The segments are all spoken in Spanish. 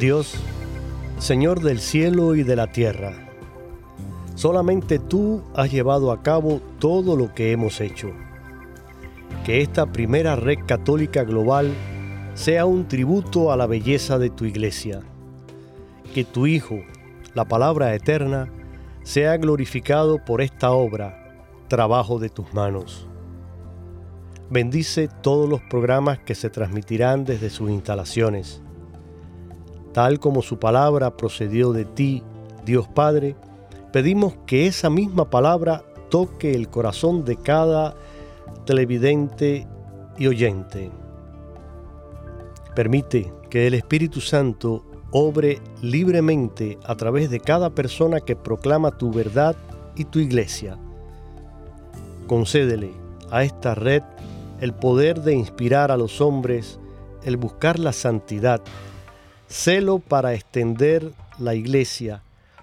Dios, Señor del cielo y de la tierra, solamente tú has llevado a cabo todo lo que hemos hecho. Que esta primera red católica global sea un tributo a la belleza de tu iglesia. Que tu Hijo, la palabra eterna, sea glorificado por esta obra, trabajo de tus manos. Bendice todos los programas que se transmitirán desde sus instalaciones tal como su palabra procedió de ti, Dios Padre, pedimos que esa misma palabra toque el corazón de cada televidente y oyente. Permite que el Espíritu Santo obre libremente a través de cada persona que proclama tu verdad y tu iglesia. Concédele a esta red el poder de inspirar a los hombres el buscar la santidad celo para extender la iglesia,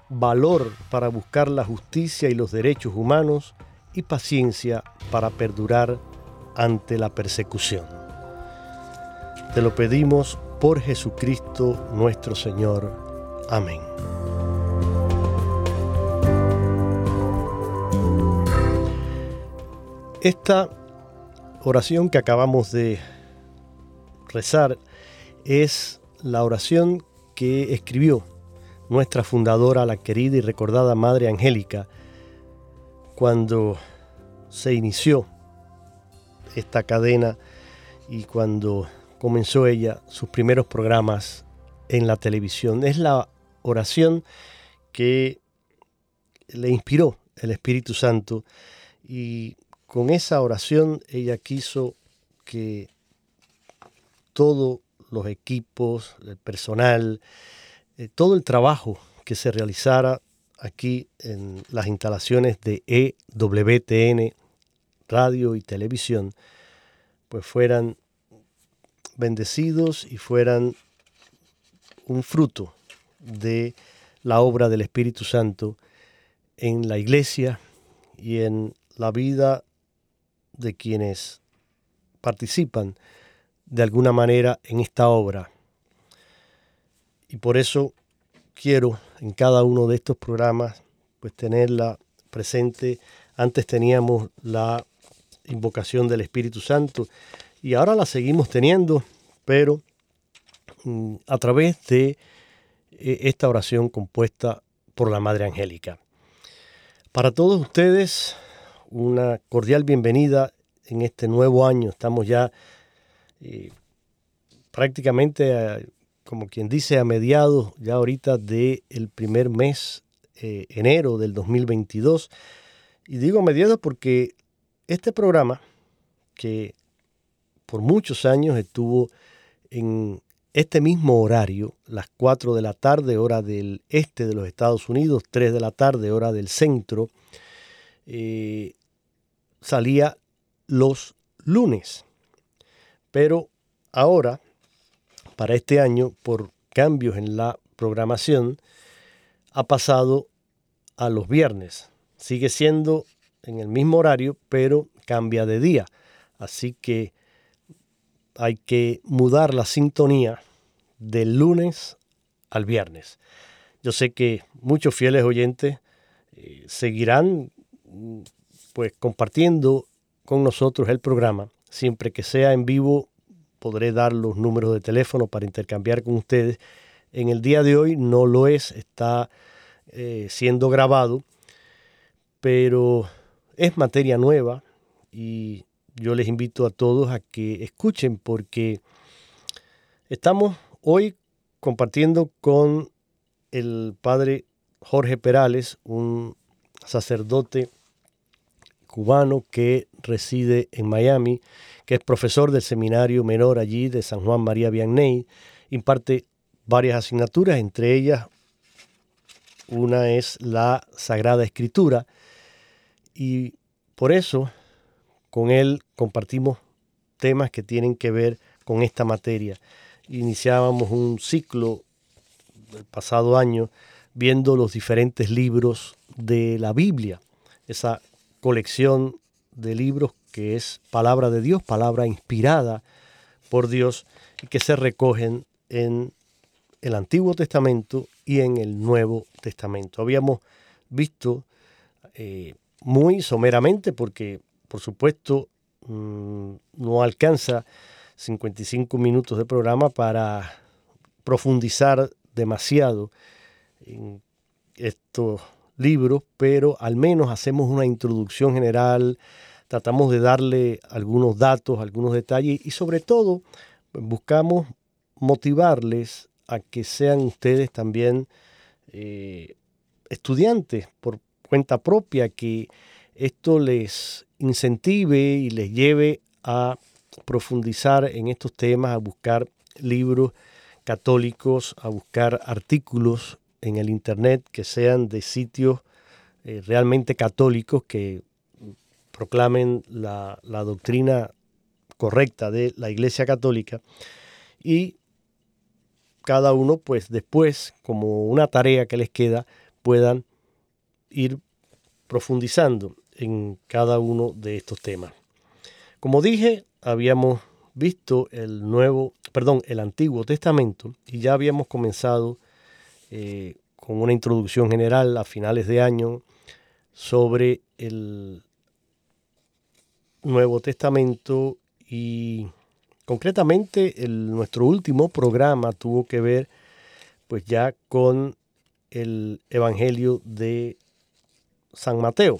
valor para buscar la justicia y los derechos humanos y paciencia para perdurar ante la persecución. Te lo pedimos por Jesucristo nuestro Señor. Amén. Esta oración que acabamos de rezar es la oración que escribió nuestra fundadora, la querida y recordada Madre Angélica, cuando se inició esta cadena y cuando comenzó ella sus primeros programas en la televisión. Es la oración que le inspiró el Espíritu Santo y con esa oración ella quiso que todo los equipos, el personal, eh, todo el trabajo que se realizara aquí en las instalaciones de EWTN, radio y televisión, pues fueran bendecidos y fueran un fruto de la obra del Espíritu Santo en la iglesia y en la vida de quienes participan de alguna manera en esta obra. Y por eso quiero en cada uno de estos programas pues tenerla presente. Antes teníamos la invocación del Espíritu Santo y ahora la seguimos teniendo, pero mm, a través de eh, esta oración compuesta por la Madre Angélica. Para todos ustedes, una cordial bienvenida en este nuevo año. Estamos ya y prácticamente, eh, como quien dice, a mediados ya ahorita del el primer mes, eh, enero del 2022. Y digo a mediados porque este programa, que por muchos años estuvo en este mismo horario, las 4 de la tarde, hora del este de los Estados Unidos, 3 de la tarde, hora del centro, eh, salía los lunes. Pero ahora, para este año, por cambios en la programación, ha pasado a los viernes. Sigue siendo en el mismo horario, pero cambia de día. Así que hay que mudar la sintonía del lunes al viernes. Yo sé que muchos fieles oyentes eh, seguirán pues compartiendo con nosotros el programa siempre que sea en vivo podré dar los números de teléfono para intercambiar con ustedes. En el día de hoy no lo es, está eh, siendo grabado, pero es materia nueva y yo les invito a todos a que escuchen porque estamos hoy compartiendo con el padre Jorge Perales, un sacerdote que reside en Miami, que es profesor del seminario menor allí de San Juan María Vianney, imparte varias asignaturas, entre ellas una es la Sagrada Escritura, y por eso con él compartimos temas que tienen que ver con esta materia. Iniciábamos un ciclo el pasado año viendo los diferentes libros de la Biblia, esa colección de libros que es palabra de Dios, palabra inspirada por Dios y que se recogen en el Antiguo Testamento y en el Nuevo Testamento. Habíamos visto eh, muy someramente, porque por supuesto mm, no alcanza 55 minutos de programa para profundizar demasiado en estos libros, pero al menos hacemos una introducción general, tratamos de darle algunos datos, algunos detalles y sobre todo buscamos motivarles a que sean ustedes también eh, estudiantes por cuenta propia, que esto les incentive y les lleve a profundizar en estos temas, a buscar libros católicos, a buscar artículos en el Internet que sean de sitios eh, realmente católicos que proclamen la, la, doctrina correcta de la Iglesia Católica y cada uno pues después como una tarea que les queda puedan ir profundizando en cada uno de estos temas. Como dije, habíamos visto el nuevo, perdón, el Antiguo Testamento y ya habíamos comenzado eh, con una introducción general a finales de año sobre el Nuevo Testamento y concretamente nuestro último programa tuvo que ver pues ya con el Evangelio de San Mateo,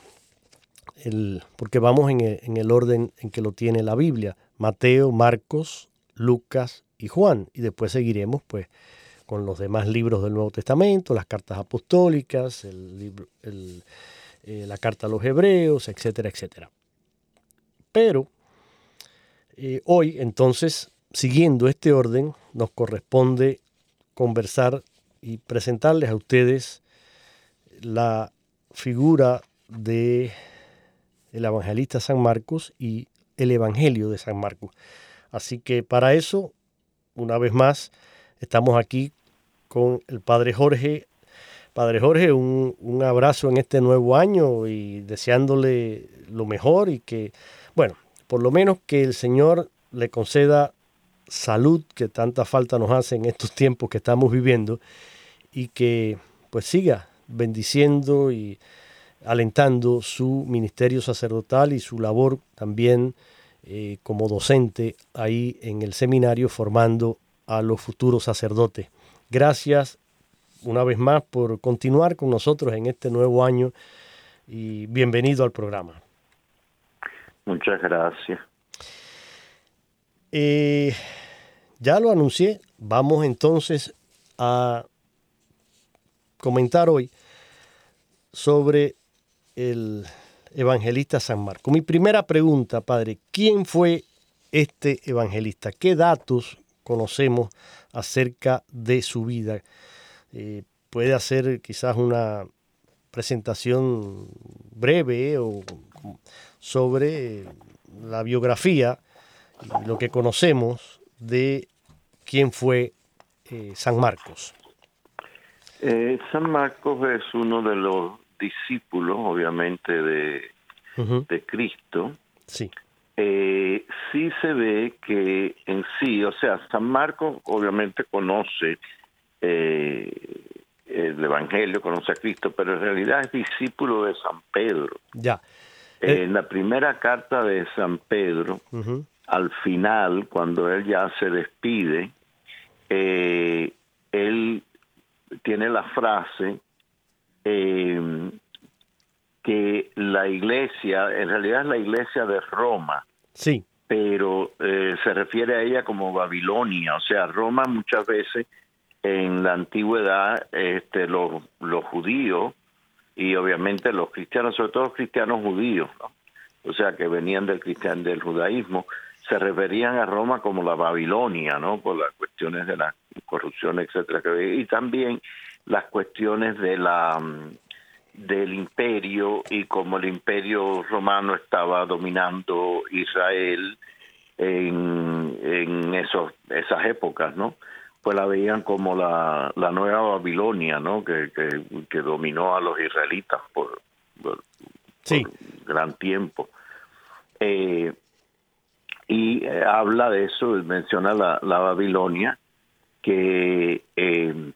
el, porque vamos en el, en el orden en que lo tiene la Biblia. Mateo, Marcos, Lucas y Juan. Y después seguiremos pues con los demás libros del Nuevo Testamento, las cartas apostólicas, el libro, eh, la carta a los hebreos, etcétera, etcétera. Pero eh, hoy entonces, siguiendo este orden, nos corresponde conversar y presentarles a ustedes la figura de el evangelista San Marcos y el Evangelio de San Marcos. Así que para eso, una vez más, estamos aquí con el Padre Jorge. Padre Jorge, un, un, abrazo en este nuevo año y deseándole lo mejor y que, bueno, por lo menos que el Señor le conceda salud que tanta falta nos hace en estos tiempos que estamos viviendo y que pues siga bendiciendo y alentando su ministerio sacerdotal y su labor también eh, como docente ahí en el seminario formando a los futuros sacerdotes. Gracias una vez más por continuar con nosotros en este nuevo año y bienvenido al programa. Muchas gracias. Eh, ya lo anuncié, vamos entonces a comentar hoy sobre el evangelista San Marcos. Mi primera pregunta, padre, ¿quién fue este evangelista? ¿Qué datos conocemos acerca de su vida? Eh, puede hacer quizás una presentación breve o sobre la biografía, lo que conocemos de quién fue eh, San Marcos. Eh, San Marcos es uno de los discípulos, obviamente, de, de Cristo. Sí. Eh, sí se ve que en sí, o sea, San Marcos obviamente conoce eh, el Evangelio, conoce a Cristo, pero en realidad es discípulo de San Pedro. Ya. en la primera carta de San Pedro, al final, cuando él ya se despide, eh, él tiene la frase eh, que la iglesia, en realidad es la iglesia de Roma. Sí. Pero eh, se refiere a ella como Babilonia, o sea, Roma muchas veces en la antigüedad, este, los, los judíos y obviamente los cristianos, sobre todo los cristianos judíos, o sea, que venían del cristian del judaísmo, se referían a Roma como la Babilonia, ¿no? Por las cuestiones de la corrupción, etcétera, y también las cuestiones de la mm, del imperio y como el imperio romano estaba dominando Israel en, en esos esas épocas, ¿no? Pues la veían como la, la nueva Babilonia, ¿no? Que, que, dominó a los israelitas por, gran tiempo. Eh, y eh, habla de eso, menciona la, la Babilonia, que eh,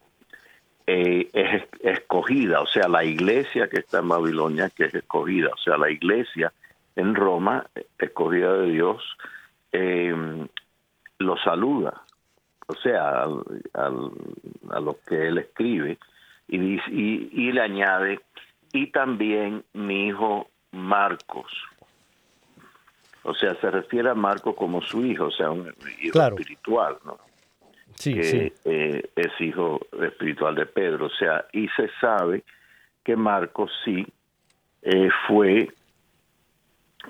eh, es escogida, o sea, la iglesia que está en Babilonia, que es escogida, o sea, la iglesia en Roma, escogida de Dios, lo saluda, o sea, a lo que él escribe, y, y, y le añade, y también mi hijo Marcos, o sea, se refiere a Marco como su hijo, o sea, un hijo espiritual, ¿no? Sí, que eh, es hijo espiritual de Pedro. O sea, y se sabe que Marcos sí eh, fue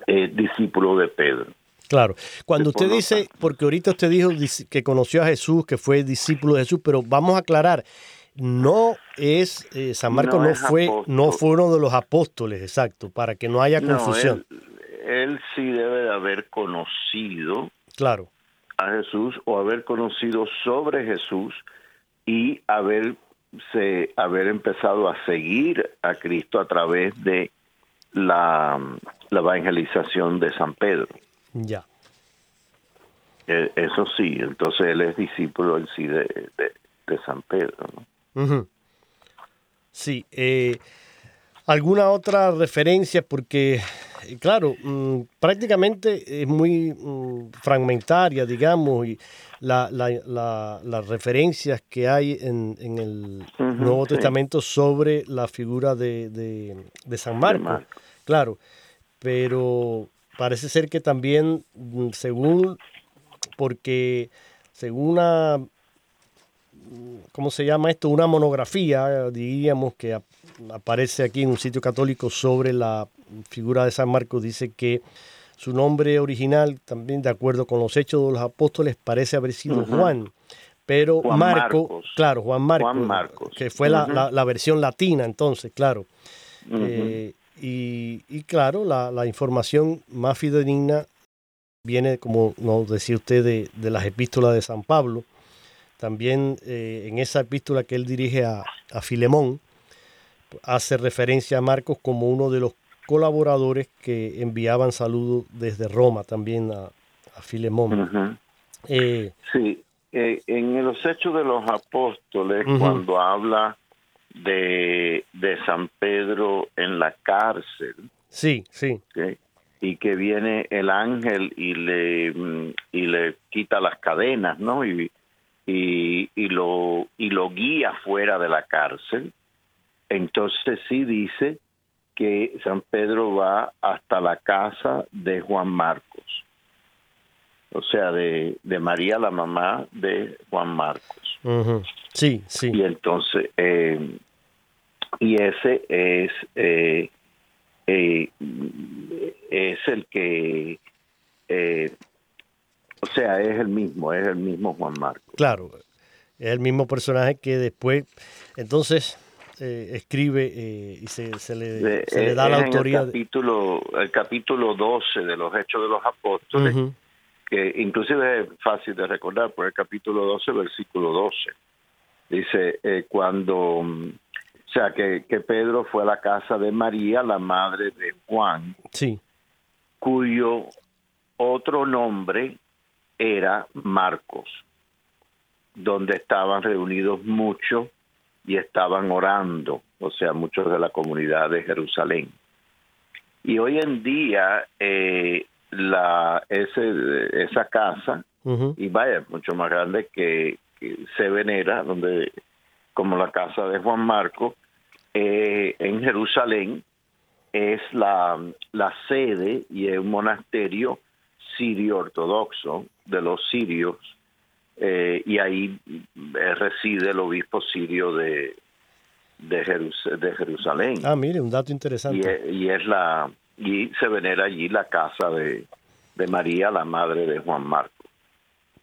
eh, discípulo de Pedro. Claro, cuando usted dice, porque ahorita usted dijo que conoció a Jesús, que fue discípulo de Jesús, pero vamos a aclarar, no es San Marcos no, fue no fue uno de los apóstoles, exacto, para que no haya confusión él sí debe de haber conocido claro. A Jesús o haber conocido sobre Jesús y haber, haber empezado a seguir a Cristo a través de la, la evangelización de San Pedro. Ya. E, eso sí, entonces él es discípulo en sí de, de, San Pedro. ¿no? Sí. Eh, ¿Alguna otra referencia? Porque claro, mm, prácticamente es muy mm, fragmentaria, digamos, y las referencias que hay en, el Nuevo Testamento sobre la figura de, San Marcos, claro, pero parece ser que también, mm, según, porque según una, ¿cómo se llama esto? Una monografía, diríamos, que aparece aquí en un sitio católico sobre la figura de San Marcos dice que su nombre original, también de acuerdo con los hechos de los apóstoles, parece haber sido Juan. Pero Marco, claro, Juan Marcos, que fue la, versión latina entonces, claro. Eh, y, claro, la, información más fidedigna viene, como nos decía usted, de, las epístolas de San Pablo. También eh, en esa epístola que él dirige a, a Filemón, hace referencia a Marcos como uno de los colaboradores que enviaban saludos desde Roma también a, a Filemón. Eh, sí, eh, en los Hechos de los Apóstoles, cuando habla de, de San Pedro en la cárcel, sí, sí. y que viene el ángel y le, mm, y le quita las cadenas, ¿no? Y, y, y, lo, y lo guía fuera de la cárcel. Entonces sí dice que San Pedro va hasta la casa de Juan Marcos, o sea, de, María, la mamá de Juan Marcos. Sí, sí. Y entonces, eh, y ese es, eh, eh, es el que, o sea, es el mismo, es el mismo Juan Marcos. Claro, es el mismo personaje que después, entonces, eh, escribe eh, y se, le, le, da la autoría. El capítulo, el capítulo 12 de los Hechos de los Apóstoles, que inclusive es fácil de recordar, por el capítulo 12, versículo 12. Dice, eh, cuando, o sea, que, que Pedro fue a la casa de María, la madre de Juan, sí. cuyo otro nombre era Marcos, donde estaban reunidos muchos y estaban orando, o sea, muchos de la comunidad de Jerusalén. Y hoy en día, eh, la ese, esa casa, y vaya, mucho más grande que, se venera, donde como la casa de Juan Marco, eh, en Jerusalén es la, la sede y es un monasterio sirio ortodoxo de los sirios eh, y ahí eh, reside el obispo sirio de, de, Jerusalén. Ah, mire, un dato interesante. Y es, la y se venera allí la casa de, de María, la madre de Juan Marco.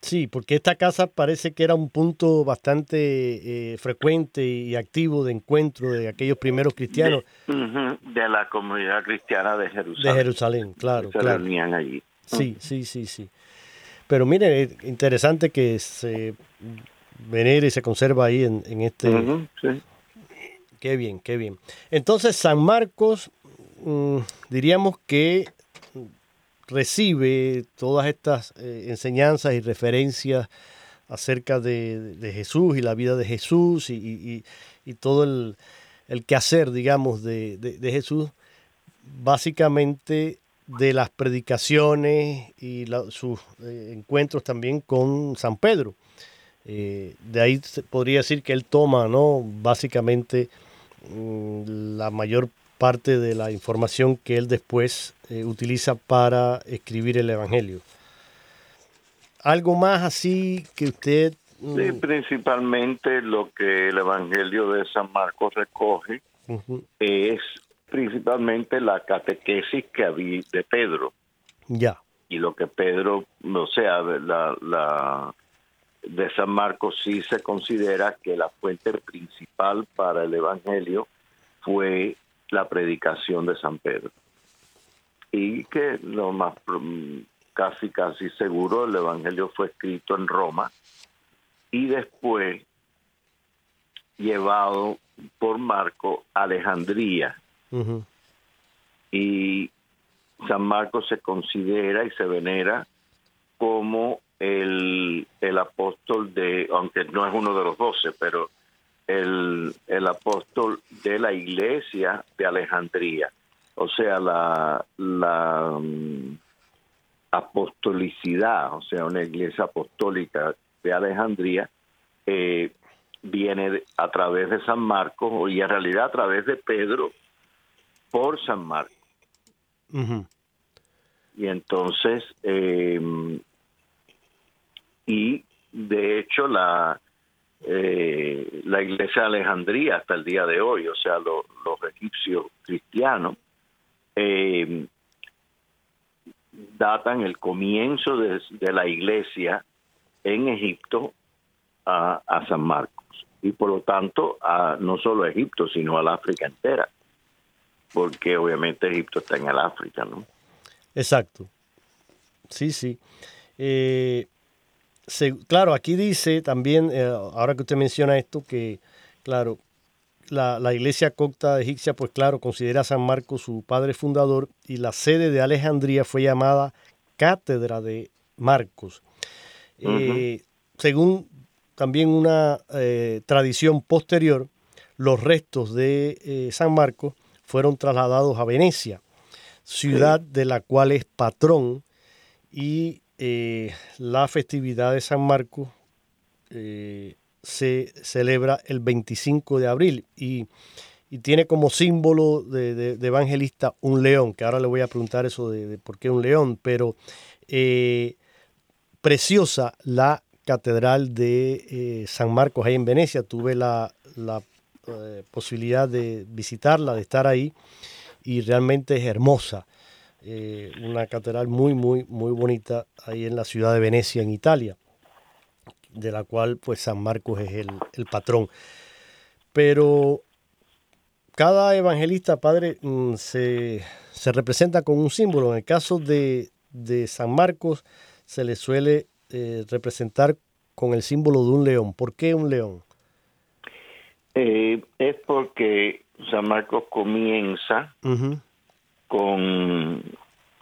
Sí, porque esta casa parece que era un punto bastante eh, frecuente y activo de encuentro de aquellos primeros cristianos. De, la comunidad cristiana de Jerusalén. De Jerusalén, claro. Se reunían allí. Sí, sí, sí, sí. Pero mire, es interesante que se venere y se conserva ahí en, este... sí. Qué bien, qué bien. Entonces, San Marcos, mm, diríamos que recibe todas estas eh, enseñanzas y referencias acerca de, Jesús y la vida de Jesús y, todo el, quehacer, digamos, de, Jesús, básicamente de las predicaciones y sus eh, encuentros también con San Pedro. Eh, de ahí se podría decir que él toma, ¿no? Básicamente mm, la mayor parte de la información que él después eh, utiliza para escribir el Evangelio. ¿Algo más así que usted... Mm? Sí, principalmente lo que el Evangelio de San Marcos recoge es principalmente la catequesis que había de Pedro. Ya. Y lo que Pedro, o sea, la, la de San Marcos sí se considera que la fuente principal para el Evangelio fue la predicación de San Pedro. Y que lo más casi casi seguro el Evangelio fue escrito en Roma y después llevado por Marco a Alejandría. Y San Marcos se considera y se venera como el, el apóstol de, aunque no es uno de los doce, pero el, el apóstol de la iglesia de Alejandría. O sea, la, la mm, apostolicidad, o sea, una iglesia apostólica de Alejandría, eh, viene a través de San Marcos y en realidad a través de Pedro por San Marcos. Y entonces, eh, y de hecho la, eh, la iglesia de Alejandría hasta el día de hoy, o sea, los egipcios cristianos, eh, datan el comienzo de, la iglesia en Egipto a, San Marcos. Y por lo tanto a, no solo a Egipto, sino al África entera, porque obviamente Egipto está en el África, ¿no? Exacto. Sí, sí. Eh, claro, aquí dice también, eh, ahora que usted menciona esto, que, claro, la, iglesia copta egipcia, pues claro, considera a San Marcos su padre fundador y la sede de Alejandría fue llamada Cátedra de Marcos. Eh, según también una tradición posterior, los restos de San Marcos fueron trasladados a Venecia, ciudad de la cual es patrón y eh, la festividad de San Marcos eh, se celebra el 25 de abril y, tiene como símbolo de, evangelista un león, que ahora le voy a preguntar eso de, por qué un león, pero eh, preciosa la catedral de San Marcos ahí en Venecia. Tuve la, la posibilidad de visitarla, de estar ahí, y realmente es hermosa. Eh, una catedral muy, muy, muy bonita ahí en la ciudad de Venecia, en Italia, de la cual pues San Marcos es el, patrón. Pero cada evangelista, padre, mm, se, representa con un símbolo. En el caso de, San Marcos se le suele eh, representar con el símbolo de un león. ¿Por qué un león? Eh, es porque San Marcos comienza con,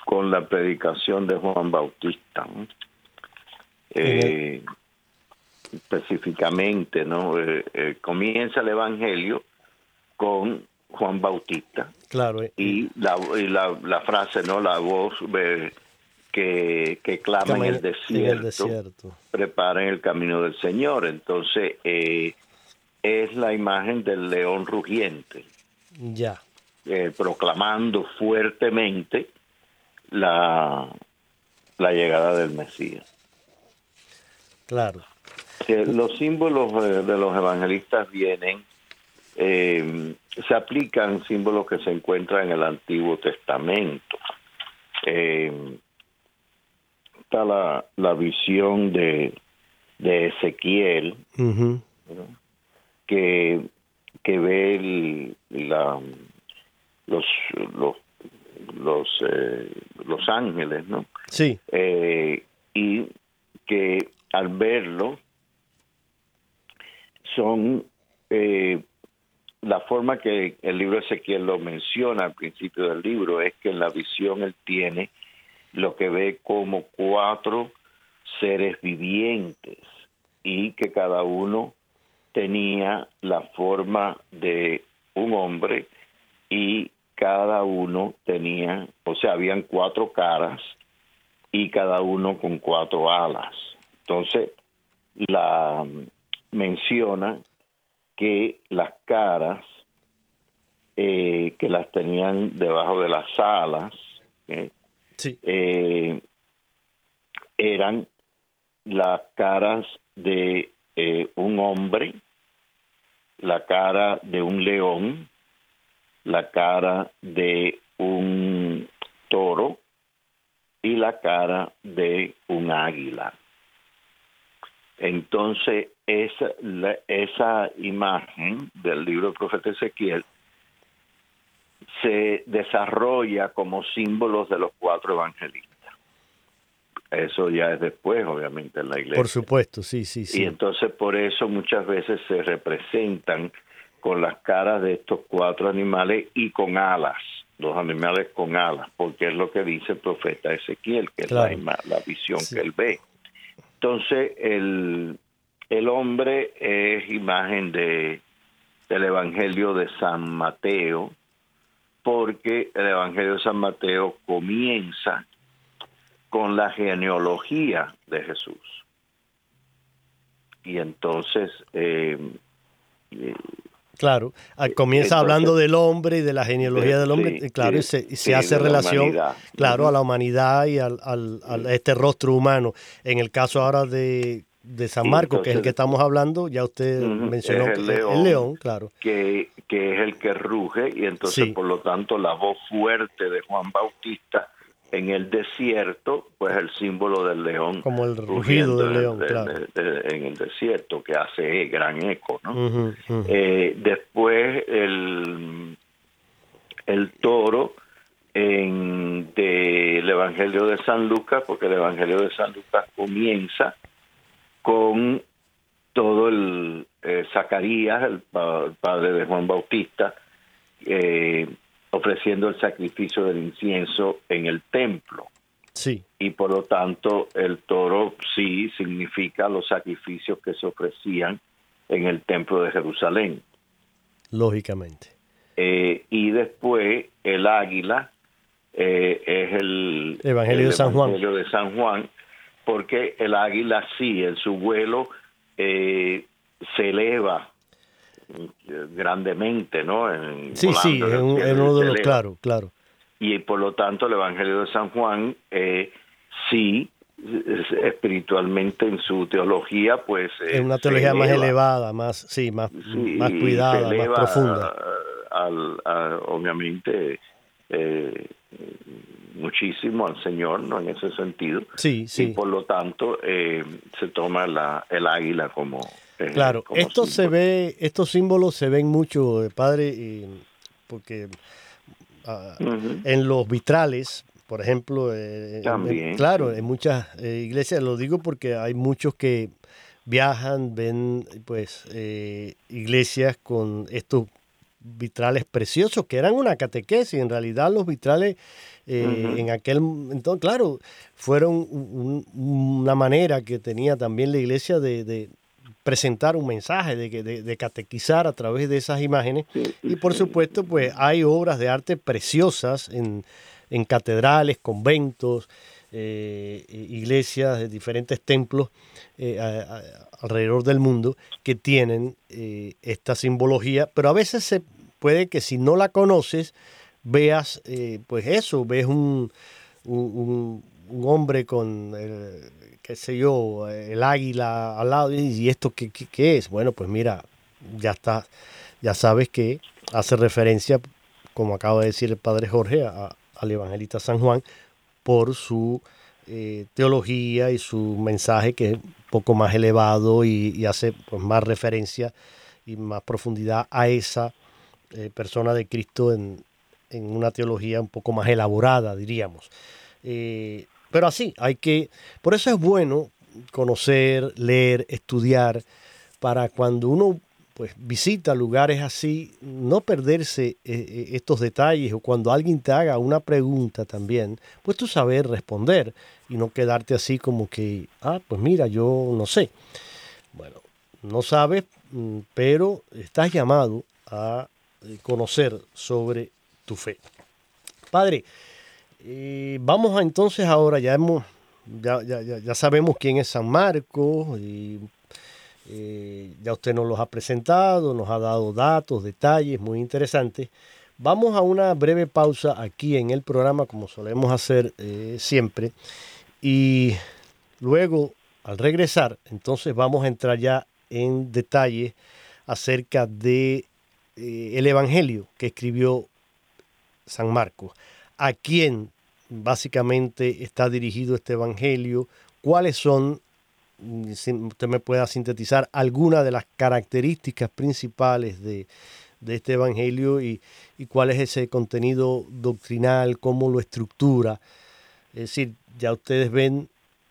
con la predicación de Juan Bautista. Eh, específicamente, ¿no? Eh, eh, comienza el Evangelio con Juan Bautista. Claro. Y, la, y la, la, frase, ¿no? La voz que, que clama en el, desierto, preparen el camino del Señor. Entonces, eh, es la imagen del león rugiente. Ya. Eh, proclamando fuertemente la, la llegada del Mesías. Claro. los símbolos eh, de los evangelistas vienen, eh, se aplican símbolos que se encuentran en el Antiguo Testamento. Eh, está la, la visión de, de Ezequiel, que, que ve la, los, los, los, los ángeles, ¿no? Sí. y que al verlo son eh, la forma que el libro Ezequiel lo menciona al principio del libro es que en la visión él tiene lo que ve como cuatro seres vivientes y que cada uno tenía la forma de un hombre y cada uno tenía, o sea, habían cuatro caras y cada uno con cuatro alas. Entonces, la menciona que las caras eh, que las tenían debajo de las alas ¿eh? Eh, eran las caras de un hombre, la cara de un león, la cara de un toro y la cara de un águila. Entonces, esa, esa imagen del libro del profeta Ezequiel se desarrolla como símbolos de los cuatro evangelistas. Eso ya es después, obviamente, en la iglesia. Por supuesto, sí, sí, sí. Y entonces por eso muchas veces se representan con las caras de estos cuatro animales y con alas, los animales con alas, porque es lo que dice el profeta Ezequiel, que es la, la visión que él ve. Entonces, el, el hombre es imagen de, del Evangelio de San Mateo, porque el Evangelio de San Mateo comienza con la genealogía de Jesús. Y entonces... Eh, eh, claro, ah, comienza hablando del hombre y de la genealogía del hombre, claro, y se, hace relación, claro, a la humanidad y al, a este rostro humano. En el caso ahora de de San Marcos, que es el que estamos hablando, ya usted mencionó el, león, claro. Que, que, es el que ruge y entonces por lo tanto la voz fuerte de Juan Bautista en el desierto, pues el símbolo del león. Como el rugido del león, claro. en el desierto, que hace gran eco, ¿no? Eh, después el, el toro en del Evangelio de San Lucas, porque el Evangelio de San Lucas comienza con todo el eh, Zacarías, el, padre de Juan Bautista, eh, ofreciendo el sacrificio del incienso en el templo. Sí. Y por lo tanto, el toro sí significa los sacrificios que se ofrecían en el templo de Jerusalén. Lógicamente. Eh, y después el águila es el Evangelio, de, San Evangelio de San Juan, porque el águila sí, en su vuelo eh, se eleva grandemente, ¿no? sí, sí, en, uno de los, claro, claro. Y por lo tanto el Evangelio de San Juan eh, sí, espiritualmente en su teología, pues... es una teología más elevada, más, sí, más, más cuidada, más profunda. Al, obviamente, eh, muchísimo al Señor, ¿no? En ese sentido. Sí, sí. Y por lo tanto eh, se toma la, el águila como... Eh, claro, esto se ve, estos símbolos se ven mucho, eh, padre, porque ah, en los vitrales, por ejemplo, También, claro, en muchas iglesias, lo digo porque hay muchos que viajan, ven pues iglesias con estos vitrales preciosos que eran una catequesis. En realidad los vitrales eh, en aquel entonces, claro, fueron una manera que tenía también la iglesia de, presentar un mensaje, de, de, catequizar a través de esas imágenes. y por supuesto, pues hay obras de arte preciosas en, catedrales, conventos, iglesias, de diferentes templos alrededor del mundo que tienen esta simbología, pero a veces se puede que si no la conoces, veas pues eso, ves un, un, hombre con, qué sé yo, el águila al lado, y esto qué, qué es? Bueno, pues mira, ya está, ya sabes que hace referencia, como acaba de decir el padre Jorge, al evangelista San Juan, por su eh, teología y su mensaje que es un poco más elevado y, hace pues, más referencia y más profundidad a esa eh, persona de Cristo en, una teología un poco más elaborada, diríamos. Eh, pero así, hay que, por eso es bueno conocer, leer, estudiar, para cuando uno pues visita lugares así, no perderse eh, eh, estos detalles o cuando alguien te haga una pregunta también, pues tú saber responder y no quedarte así como que, ah, pues mira, yo no sé. Bueno, no sabes, mm, pero estás llamado a eh, conocer sobre tu fe. Padre, vamos a entonces ahora, ya hemos, ya, ya, ya, sabemos quién es San Marcos y eh, ya usted nos los ha presentado, nos ha dado datos, detalles muy interesantes. Vamos a una breve pausa aquí en el programa, como solemos hacer eh, siempre. Y luego, al regresar, entonces vamos a entrar ya en detalle acerca de eh, el Evangelio que escribió San Marcos. ¿A quién básicamente está dirigido este Evangelio? ¿Cuáles son usted me pueda sintetizar alguna de las características principales de, este Evangelio y, cuál es ese contenido doctrinal, cómo lo estructura. Es decir, ya ustedes ven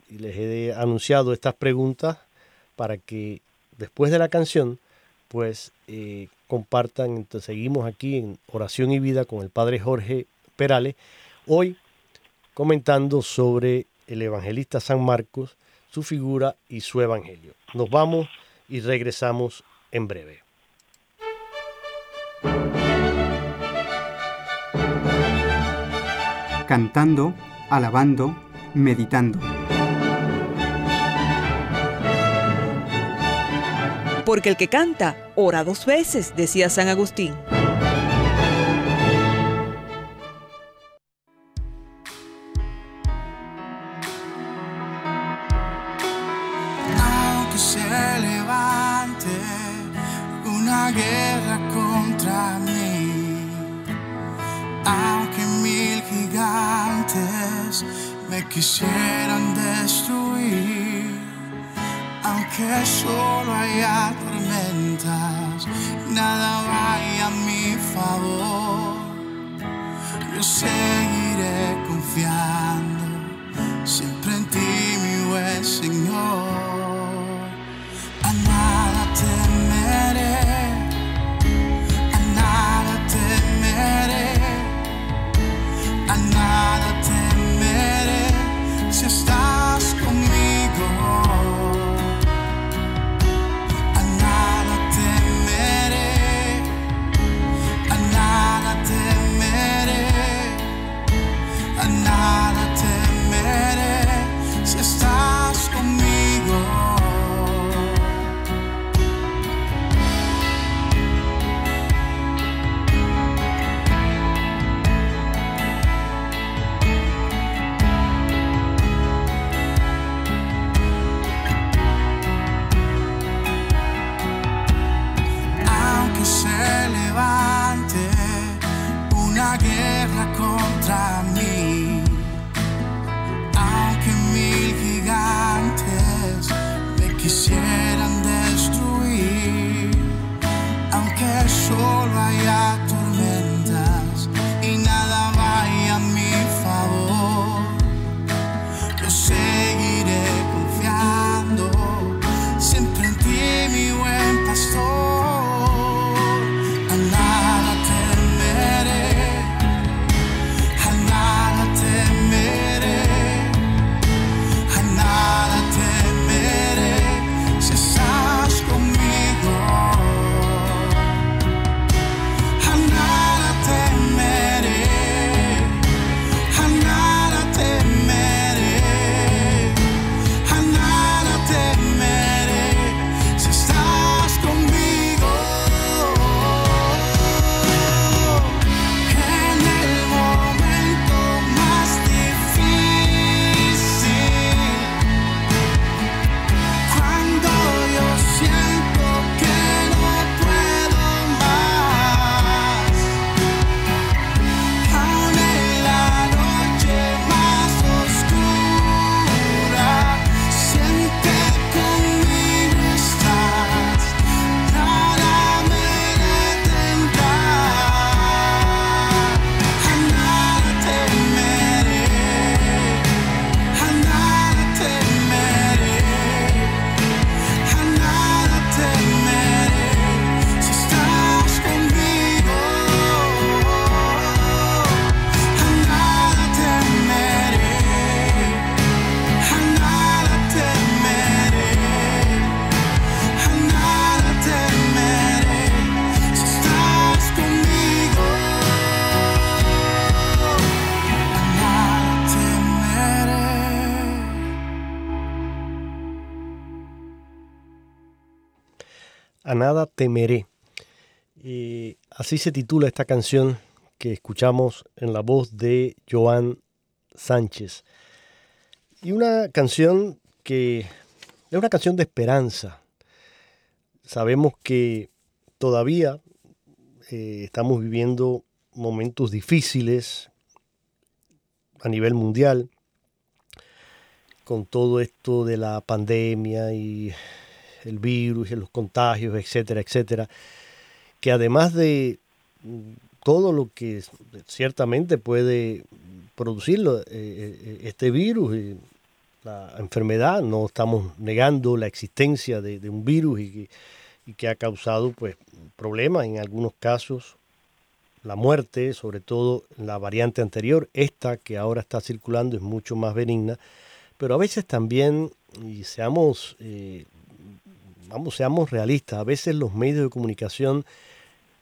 y les he anunciado estas preguntas para que después de la canción, pues eh, compartan. Entonces seguimos aquí en Oración y Vida con el Padre Jorge Perales, hoy comentando sobre el evangelista San Marcos, su figura y su evangelio. Nos vamos y regresamos en breve. Cantando, alabando, meditando. Porque el que canta, ora dos veces, decía San Agustín. Nada temeré. Eh, así se titula esta canción que escuchamos en la voz de Joan Sánchez. Y una canción que es una canción de esperanza. Sabemos que todavía eh, estamos viviendo momentos difíciles a nivel mundial con todo esto de la pandemia y el virus los contagios, etcétera, etcétera, que además de todo lo que ciertamente puede producir eh, eh, este virus la enfermedad, no estamos negando la existencia de, un virus y que, ha causado pues problemas en algunos casos, la muerte, sobre todo la variante anterior, esta que ahora está circulando es mucho más benigna, pero a veces también, y seamos, eh, vamos, seamos realistas, a veces los medios de comunicación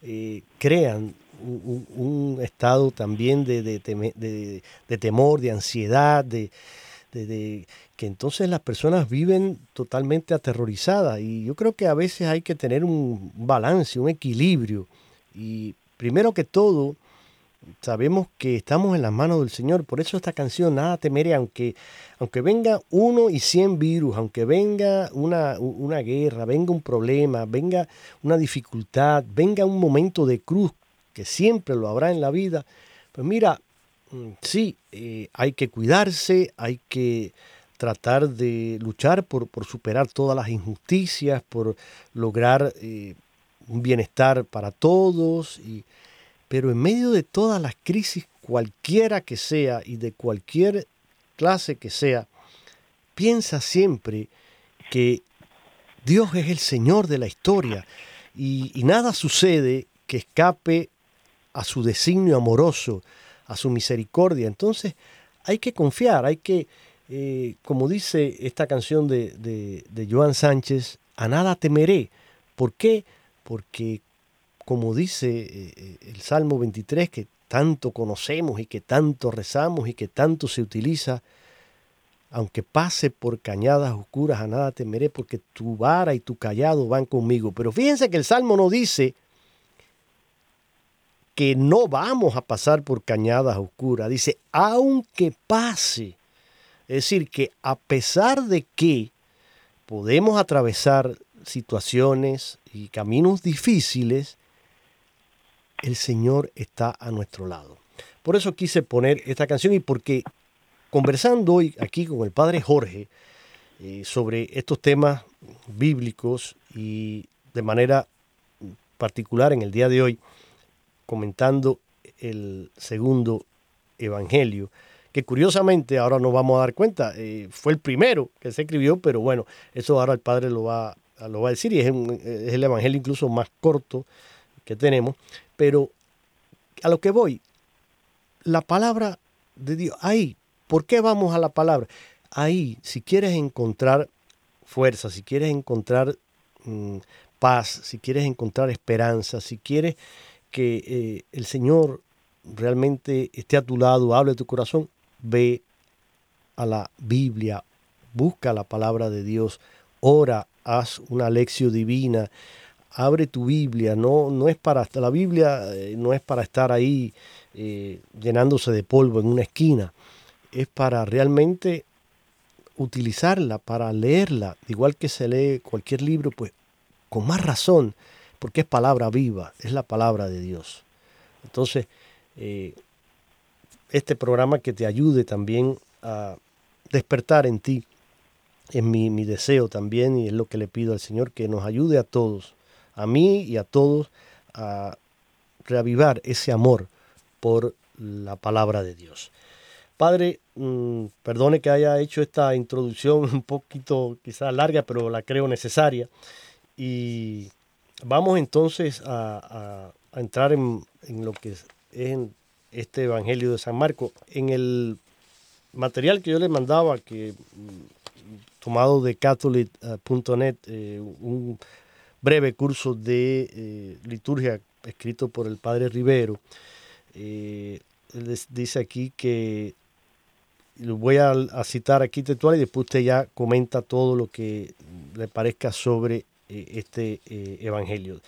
eh, crean un, estado también de, de, temor, de ansiedad, de, que entonces las personas viven totalmente aterrorizadas. Y yo creo que a veces hay que tener un balance, un equilibrio. Y primero que todo, sabemos que estamos en las manos del Señor. Por eso esta canción, nada temeré, aunque, aunque venga uno y cien virus, aunque venga una, una guerra, venga un problema, venga una dificultad, venga un momento de cruz, que siempre lo habrá en la vida, pues mira, mm, sí, eh, hay que cuidarse, hay que tratar de luchar por, superar todas las injusticias, por lograr eh, un bienestar para todos y pero en medio de todas las crisis, cualquiera que sea y de cualquier clase que sea, piensa siempre que Dios es el Señor de la historia y, nada sucede que escape a su designio amoroso, a su misericordia. Entonces hay que confiar, hay que, eh, como dice esta canción de, de, de Joan Sánchez, a nada temeré. ¿Por qué? Porque como dice eh, eh, el Salmo 23, que tanto conocemos y que tanto rezamos y que tanto se utiliza, aunque pase por cañadas oscuras, a nada temeré, porque tu vara y tu callado van conmigo. Pero fíjense que el Salmo no dice que no vamos a pasar por cañadas oscuras, dice, aunque pase. Es decir, que a pesar de que podemos atravesar situaciones y caminos difíciles, el Señor está a nuestro lado. Por eso quise poner esta canción y porque conversando hoy aquí con el Padre Jorge eh, sobre estos temas bíblicos y de manera particular en el día de hoy, comentando el segundo evangelio, que curiosamente ahora nos vamos a dar cuenta, eh, fue el primero que se escribió, pero bueno, eso ahora el Padre lo va, lo va a decir y es, es el evangelio incluso más corto que tenemos, pero a lo que voy, la palabra de Dios, ahí, ¿por qué vamos a la palabra? Ahí, si quieres encontrar fuerza, si quieres encontrar mm, paz, si quieres encontrar esperanza, si quieres que eh, el Señor realmente esté a tu lado, hable a tu corazón, ve a la Biblia, busca la palabra de Dios, ora, haz una lección divina, abre tu Biblia, no, no es para, la Biblia eh, no es para estar ahí eh, llenándose de polvo en una esquina, es para realmente utilizarla, para leerla, igual que se lee cualquier libro, pues con más razón, porque es palabra viva, es la palabra de Dios. Entonces, eh, este programa que te ayude también a despertar en ti, es mi, mi deseo también y es lo que le pido al Señor, que nos ayude a todos a mí y a todos a reavivar ese amor por la palabra de Dios. Padre, mm, perdone que haya hecho esta introducción un poquito quizás larga, pero la creo necesaria. Y vamos entonces a, entrar en, lo que es en este Evangelio de San Marcos. En el material que yo le mandaba, que mm, tomado de catholic.net, eh, un breve curso de eh, liturgia escrito por el padre Rivero. Eh, les dice aquí que lo voy a, citar aquí textual y después usted ya comenta todo lo que le parezca sobre eh, este Evangelio.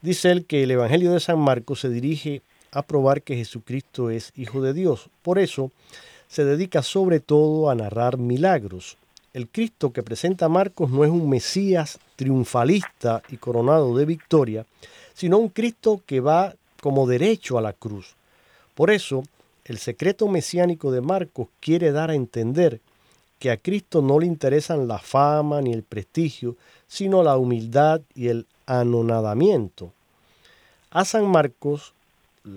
Dice él que el Evangelio de San Marcos se dirige a probar que Jesucristo es Hijo de Dios. Por eso se dedica sobre todo a narrar milagros. El Cristo que presenta Marcos no es un Mesías triunfalista y coronado de victoria, sino un Cristo que va como derecho a la cruz. Por eso, el secreto mesiánico de Marcos quiere dar a entender que a Cristo no le interesan la fama ni el prestigio, sino la humildad y el anonadamiento. A San Marcos,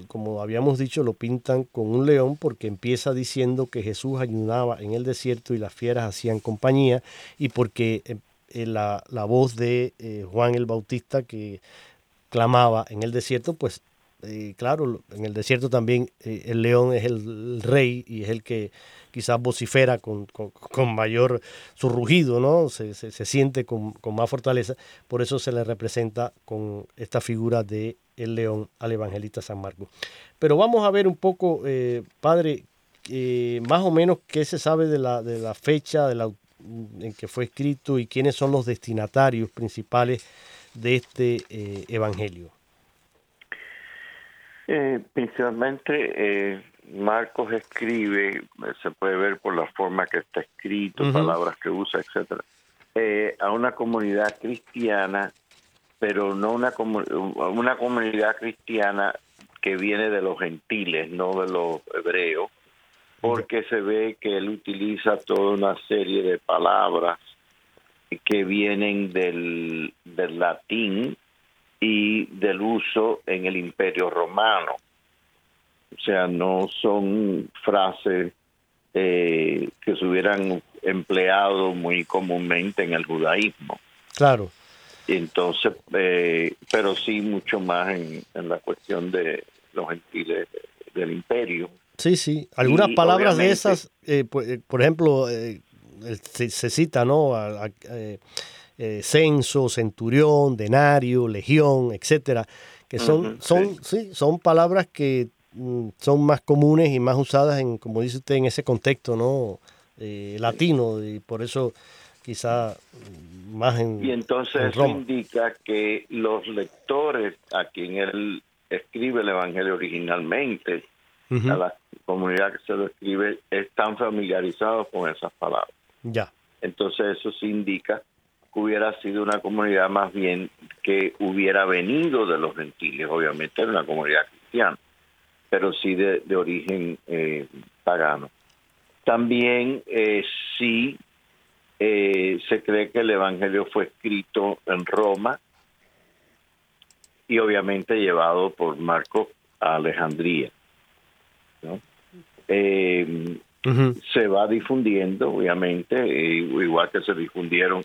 como habíamos dicho, lo pintan con un león porque empieza diciendo que Jesús ayunaba en el desierto y las fieras hacían compañía y porque eh, la, la, voz de eh, Juan el Bautista que clamaba en el desierto, pues eh, claro, en el desierto también eh, el león es el, rey y es el que quizás vocifera con, con, mayor su rugido, ¿no? Se, se, siente con, con, más fortaleza, por eso se le representa con esta figura de el león al evangelista San Marcos. Pero vamos a ver un poco, eh, padre, eh, más o menos qué se sabe de la, de la fecha de la, en que fue escrito y quiénes son los destinatarios principales de este eh, evangelio. Eh, principalmente eh, Marcos escribe, se puede ver por la forma que está escrito, uh -huh. palabras que usa, etcétera, a una comunidad cristiana, pero no una, una comunidad cristiana que viene de los gentiles, no de los hebreos, porque se ve que él utiliza toda una serie de palabras que vienen del, del latín y del uso en el imperio romano. O sea, no son frases eh, que se hubieran empleado muy comúnmente en el judaísmo. Claro. Entonces, eh, pero sí mucho más en, en, la cuestión de los gentiles del imperio. Sí, sí. Algunas y palabras de esas, eh, por, por, ejemplo, se, se, cita, ¿no? A, a, eh, censo, centurión, denario, legión, etcétera, que son, uh -huh, son, sí. sí. son palabras que mm, son más comunes y más usadas en, como dice usted, en ese contexto, ¿no? Eh, latino, y por eso quizá más en Y entonces en eso indica que los lectores a quien él escribe el Evangelio originalmente, uh -huh. a la comunidad que se lo escribe, están familiarizados con esas palabras. Ya. Entonces eso sí indica que hubiera sido una comunidad más bien que hubiera venido de los gentiles, obviamente era una comunidad cristiana, pero sí de, de origen eh, pagano. También eh, sí eh, se cree que el Evangelio fue escrito en Roma y obviamente llevado por Marcos a Alejandría. ¿No? Eh, uh -huh. Se va difundiendo, obviamente, igual que se difundieron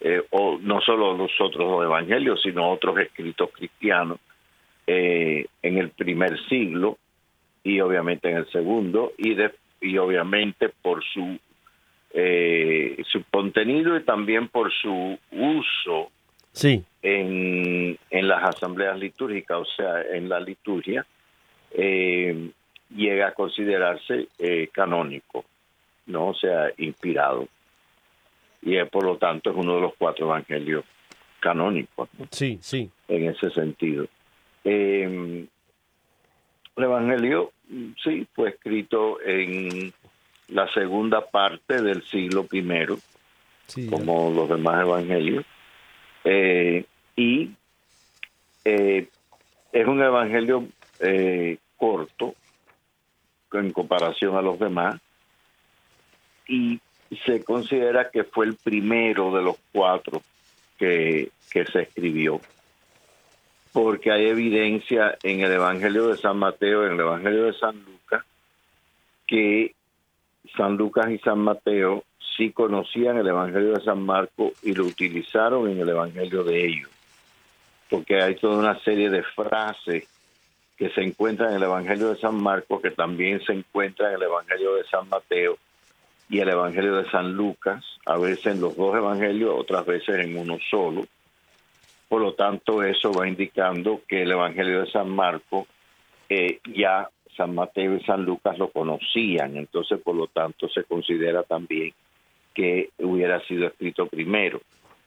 eh, o no solo los otros evangelios, sino otros escritos cristianos eh, en el primer siglo y obviamente en el segundo y, de, y obviamente por su eh, su contenido y también por su uso sí. en, en las asambleas litúrgicas, o sea, en la liturgia, eh, llega a considerarse eh, canónico, no, o sea, inspirado y es, por lo tanto es uno de los cuatro evangelios canónicos. ¿no? Sí, sí. En ese sentido. Eh, el evangelio, sí, fue escrito en la segunda parte del siglo primero, sí, como los demás evangelios, eh, y eh, es un evangelio corto en comparación a los demás, y se considera que fue el primero de los cuatro que, que se escribió, porque hay evidencia en el Evangelio de San Mateo, en el Evangelio de San Lucas, que San Lucas y San Mateo sí conocían el Evangelio de San Marcos y lo utilizaron en el Evangelio de ellos, porque hay toda una serie de frases que se encuentran en el Evangelio de San Marcos, que también se encuentran en el Evangelio de San Mateo, y el Evangelio de San Lucas, a veces en los dos evangelios, otras veces en uno solo. Por lo tanto, eso va indicando que el Evangelio de San Marcos eh, ya San Mateo y San Lucas lo conocían, entonces por lo tanto se considera también que hubiera sido escrito primero.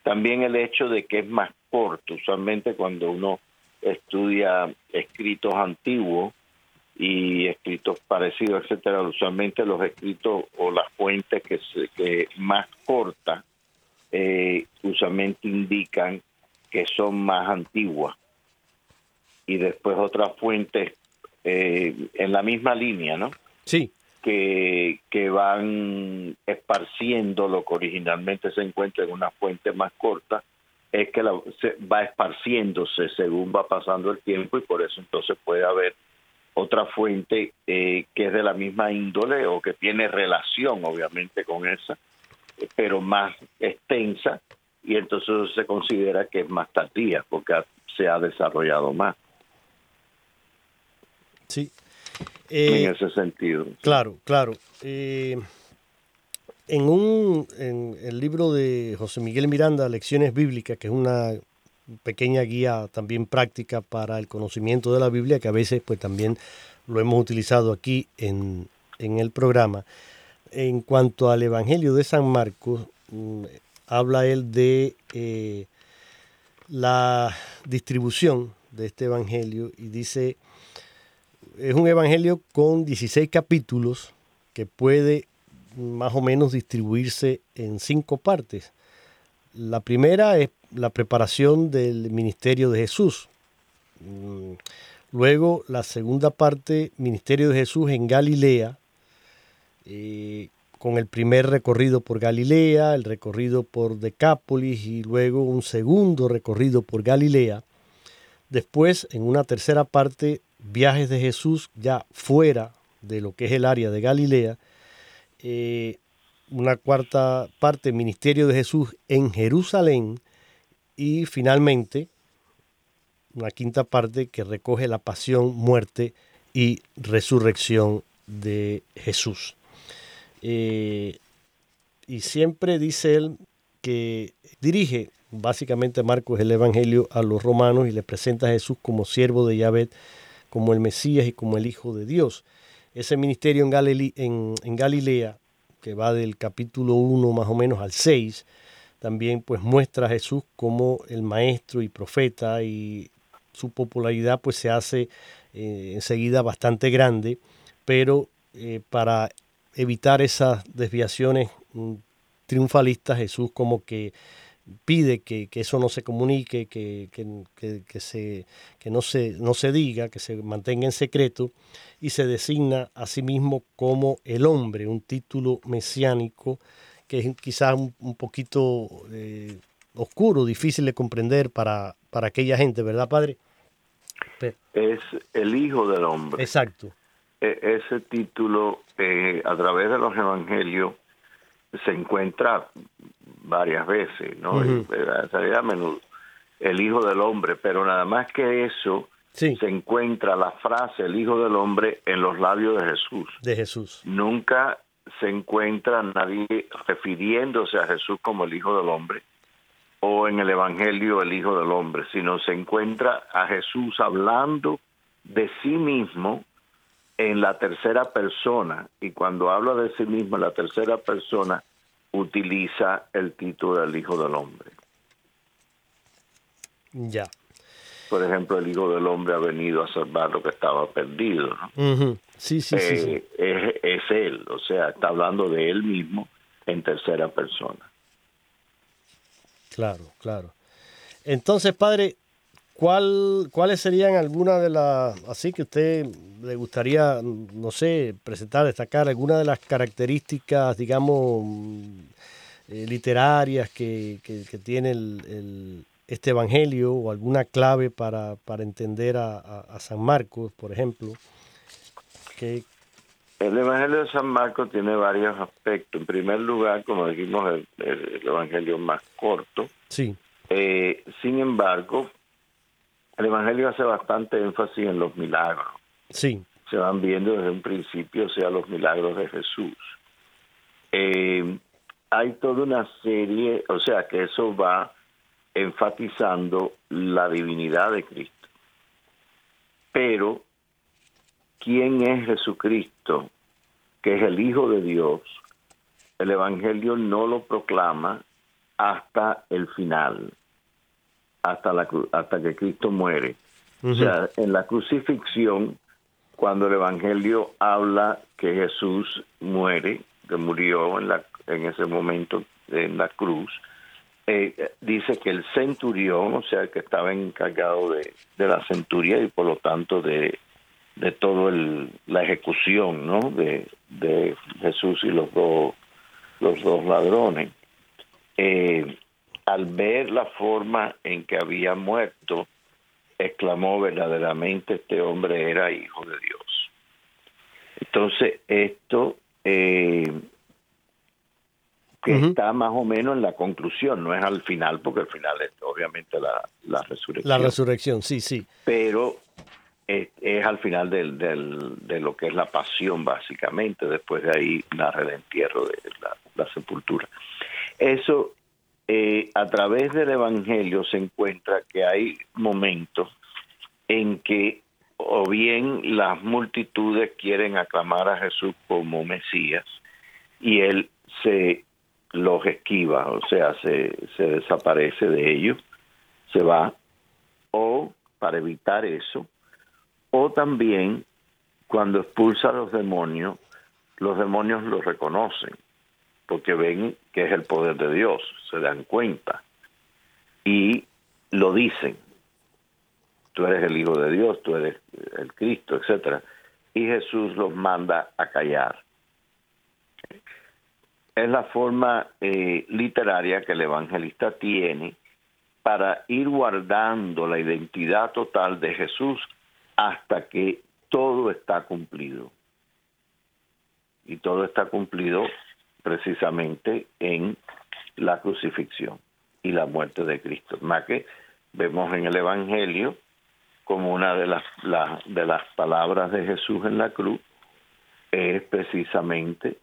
También el hecho de que es más corto. Usualmente cuando uno estudia escritos antiguos y escritos parecidos, etcétera, usualmente los escritos o las fuentes que, se, que más cortas eh, usualmente indican que son más antiguas y después otras fuentes eh, en la misma línea, ¿no? Sí. Que, que van esparciendo lo que originalmente se encuentra en una fuente más corta, es que la, se, va esparciéndose según va pasando el tiempo y por eso entonces puede haber otra fuente eh, que es de la misma índole o que tiene relación obviamente con esa, pero más extensa y entonces se considera que es más tardía porque se ha desarrollado más. Sí. Eh, en ese sentido. Claro, claro. Eh, en, un, el libro de José Miguel Miranda, Lecciones Bíblicas, que es una pequeña guía también práctica para el conocimiento de la Biblia, que a veces pues también lo hemos utilizado aquí en, en el programa. En cuanto al Evangelio de San Marcos, mm, habla él de eh, la distribución de este Evangelio y dice, es un Evangelio con 16 capítulos que puede más o menos distribuirse en cinco partes. La primera es la preparación del ministerio de Jesús. Mm, luego la segunda parte, ministerio de Jesús en Galilea, eh, con el primer recorrido por Galilea, el recorrido por Decápolis y luego un segundo recorrido por Galilea. Después, en una tercera parte, viajes de Jesús ya fuera de lo que es el área de Galilea. Eh, una cuarta parte, ministerio de Jesús en Jerusalén. Y finalmente, una quinta parte que recoge la pasión, muerte y resurrección de Jesús. Eh, y siempre dice él que dirige básicamente Marcos el Evangelio a los romanos y le presenta a Jesús como siervo de Yahvé, como el Mesías y como el Hijo de Dios. Ese ministerio en, Galilea, que va del capítulo 1 más o menos al 6, también pues muestra a Jesús como el maestro y profeta y su popularidad pues se hace eh, enseguida bastante grande, pero eh, para evitar esas desviaciones mm, triunfalistas, Jesús como que pide que, que eso no se comunique, que, que, que, se, que no, se, no se diga, que se mantenga en secreto, y se designa a sí mismo como el hombre, un título mesiánico que es quizás un, un poquito eh, oscuro, difícil de comprender para, para aquella gente, ¿verdad, Padre? Pero, es el Hijo del Hombre. Exacto. E ese título, eh, a través de los evangelios, se encuentra varias veces, ¿no? Uh -huh. Se a menudo el Hijo del Hombre, pero nada más que eso, sí. se encuentra la frase el Hijo del Hombre en los labios de Jesús. De Jesús. Nunca se encuentra nadie refiriéndose a Jesús como el Hijo del Hombre o en el Evangelio el Hijo del Hombre, sino se encuentra a Jesús hablando de sí mismo en la tercera persona y cuando habla de sí mismo en la tercera persona utiliza el título del Hijo del Hombre. Ya. Por ejemplo, el Hijo del Hombre ha venido a salvar lo que estaba perdido. ¿no? Uh -huh. Sí, sí, eh, sí, sí. Es, es, él, o sea, está hablando de él mismo en tercera persona. Claro, claro. Entonces, padre, ¿cuál, ¿cuáles serían algunas de las, así que usted le gustaría, no sé, presentar, destacar algunas de las características, digamos, eh, literarias que, que, que tiene el, el, este evangelio o alguna clave para, para entender a, a, a San Marcos, por ejemplo? Que, el Evangelio de San Marcos tiene varios aspectos. En primer lugar, como dijimos, el, el, el Evangelio más corto. Sí. Eh, sin embargo, el Evangelio hace bastante énfasis en los milagros. Sí. Se van viendo desde un principio, o sea, los milagros de Jesús. Eh, hay toda una serie, o sea, que eso va enfatizando la divinidad de Cristo. Pero quién es Jesucristo, que es el Hijo de Dios, el Evangelio no lo proclama hasta el final, hasta, la, hasta que Cristo muere. O sea, en la crucifixión, cuando el Evangelio habla que Jesús muere, que murió en, la, en ese momento en la cruz, eh, dice que el centurión, o sea, que estaba encargado de, de la centuria y por lo tanto de, de todo el, la ejecución, ¿no? De, de Jesús y los dos, los dos ladrones, eh, al ver la forma en que había muerto, exclamó verdaderamente este hombre era hijo de Dios. Entonces, esto eh, que está más o menos en la conclusión, no es al final, porque al final es obviamente la, la resurrección, La resurrección, sí, sí. pero es, es al final del, del- de lo que es la pasión, básicamente, después de ahí narra el entierro de la, la sepultura. Eso, eh, a través del Evangelio se encuentra que hay momentos en que o bien las multitudes quieren aclamar a Jesús como Mesías y él se los esquiva, o sea, se, se desaparece de ellos, se va, o para evitar eso, o también cuando expulsa a los demonios, los demonios lo reconocen, porque ven que es el poder de Dios, se dan cuenta y lo dicen. Tú eres el Hijo de Dios, tú eres el Cristo, etcétera. Y Jesús los manda a callar. Es la forma eh, literaria que el evangelista tiene para ir guardando la identidad total de Jesús hasta que todo está cumplido. Y todo está cumplido precisamente en la crucifixión y la muerte de Cristo. Más que vemos en el Evangelio como una de las, la- de las palabras de Jesús en la cruz es precisamente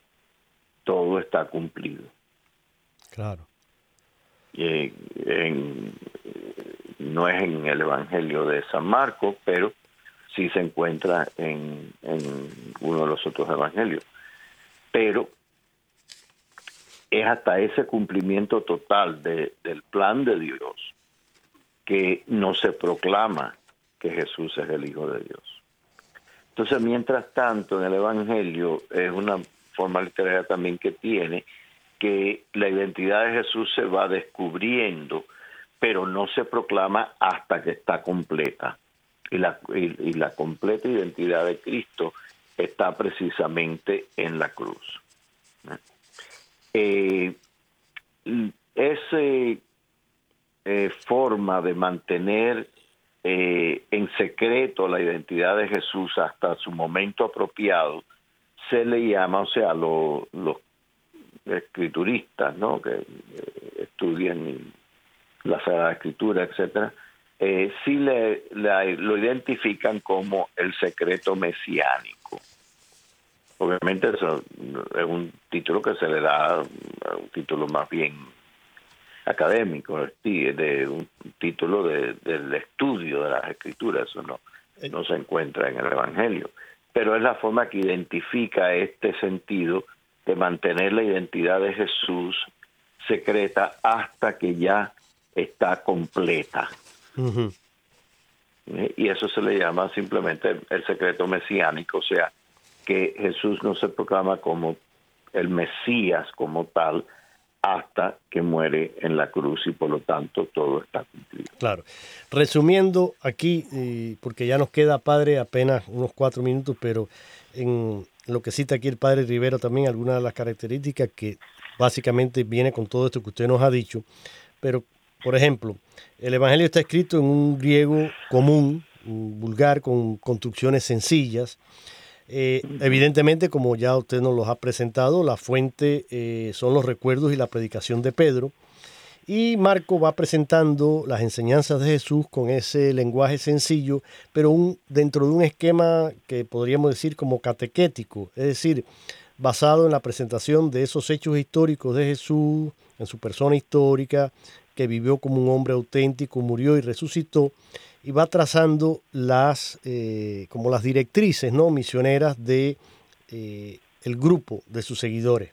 todo está cumplido. Claro. En- no es en el Evangelio de San Marcos, pero sí se encuentra en, en uno de los otros evangelios. Pero es hasta ese cumplimiento total de- del plan de Dios que no se proclama que Jesús es el Hijo de Dios. Entonces, mientras tanto, en el Evangelio es una forma literaria también que tiene que la identidad de Jesús se va descubriendo, pero no se proclama hasta que está completa. Y la, y- y la completa identidad de Cristo está precisamente en la cruz. Eh, ese eh, forma de mantener eh, en secreto la identidad de Jesús hasta su momento apropiado se le llama, o sea, lo- los escrituristas, ¿no? Que eh, estudian la Sagrada Escritura, etcétera, eh, sí le- lo identifican como el secreto mesiánico. Obviamente eso es un título que se le da, un título más bien académico, de un título de- del estudio de las escrituras, eso no, no se encuentra en el Evangelio, pero es la forma que identifica este sentido de mantener la identidad de Jesús secreta hasta que ya está completa. ¿eh? Y eso se le llama simplemente el secreto mesiánico, o sea, que Jesús no se proclama como el Mesías como tal hasta que muere en la cruz y por lo tanto todo está cumplido. Claro. Resumiendo aquí, eh, porque ya nos queda, padre, apenas unos cuatro minutos, pero en lo que cita aquí el padre Rivero también, algunas de las características que básicamente viene con todo esto que usted nos ha dicho. Pero, por ejemplo, el Evangelio está escrito en un griego común, vulgar, con construcciones sencillas. Eh, evidentemente, como ya usted nos los ha presentado, la fuente eh, son los recuerdos y la predicación de Pedro. Y Marco va presentando las enseñanzas de Jesús con ese lenguaje sencillo, pero un, dentro de un esquema que podríamos decir como catequético, es decir, basado en la presentación de esos hechos históricos de Jesús, en su persona histórica, que vivió como un hombre auténtico, murió y resucitó, y va trazando las, eh, como las directrices ¿no? misioneras de eh, grupo de sus seguidores.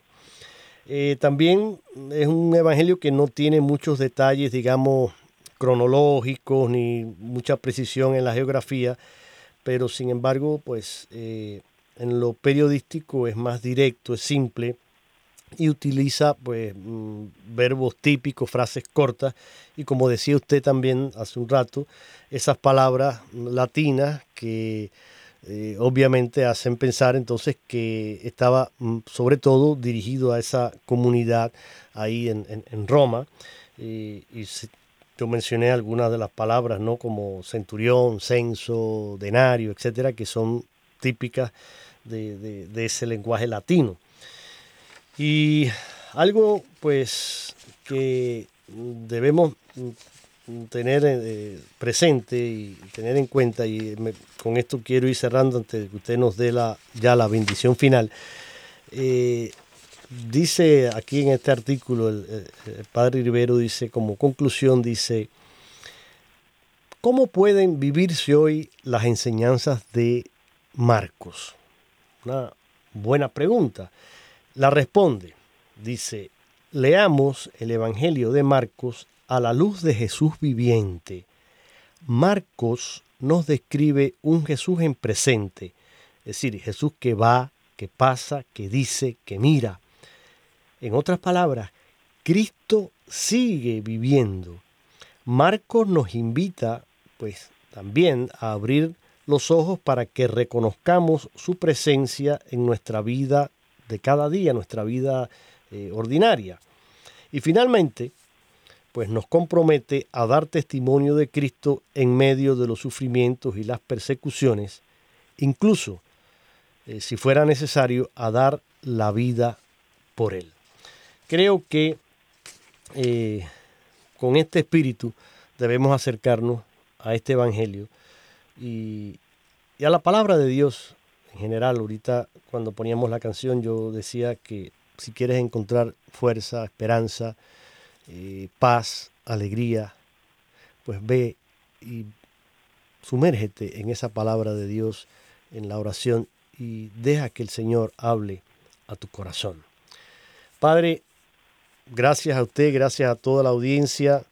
Eh, también es un evangelio que no tiene muchos detalles, digamos, cronológicos ni mucha precisión en la geografía, pero sin embargo, pues en lo periodístico es más directo, es simple y utiliza pues mm, verbos típicos, frases cortas y como decía usted también hace un rato, esas palabras latinas que eh, obviamente hacen pensar entonces que estaba mm, sobre todo dirigido a esa comunidad ahí en, Roma y, yo mencioné algunas de las palabras, ¿no? Como centurión, censo, denario, etcétera, que son típicas de, ese lenguaje latino. Y algo, pues, que debemos tener eh, presente y tener en cuenta, y con esto quiero ir cerrando antes de que usted nos dé la, ya la bendición final. Eh, dice aquí en este artículo, el, padre Rivero dice, como conclusión, dice, ¿cómo pueden vivirse hoy las enseñanzas de Marcos? Una buena pregunta. La responde, dice, leamos el Evangelio de Marcos a la luz de Jesús viviente. Marcos nos describe un Jesús en presente, es decir, Jesús que va, que pasa, que dice, que mira. En otras palabras, Cristo sigue viviendo. Marcos nos invita, pues, también a abrir los ojos para que reconozcamos su presencia en nuestra vida de cada día, nuestra vida eh, ordinaria. Y finalmente, pues nos compromete a dar testimonio de Cristo en medio de los sufrimientos y las persecuciones, incluso, eh, si fuera necesario, a dar la vida por Él. Creo que eh, con este espíritu debemos acercarnos a este Evangelio y, y a la palabra de Dios en general. Ahorita cuando poníamos la canción yo decía que si quieres encontrar fuerza, esperanza, eh, paz, alegría, pues ve y sumérgete en esa palabra de Dios, en la oración y deja que el Señor hable a tu corazón. Padre, gracias a usted, gracias a toda la audiencia.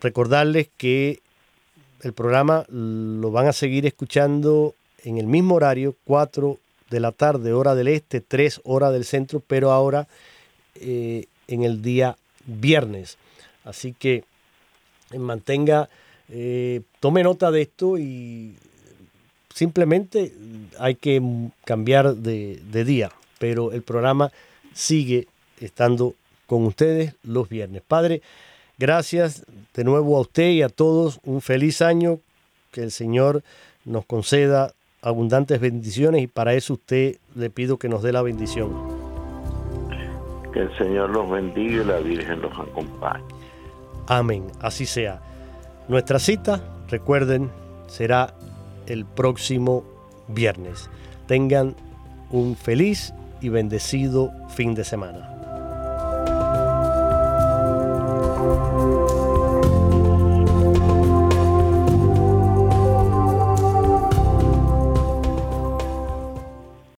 recordarles que el programa lo van a seguir escuchando en el mismo horario, 4 de la tarde, hora del este, 3 horas del centro, pero ahora eh, en el día viernes. Así que eh, mantenga, eh, tome nota de esto y simplemente hay que cambiar de día, pero el programa sigue estando con ustedes los viernes. Padre, gracias de nuevo a usted y a todos. Un feliz año. Que el Señor nos conceda abundantes bendiciones y para eso usted le pido que nos dé la bendición. Que el Señor los bendiga y la Virgen los acompañe. Amén, así sea. Nuestra cita, recuerden, será el próximo viernes. Tengan un feliz y bendecido fin de semana.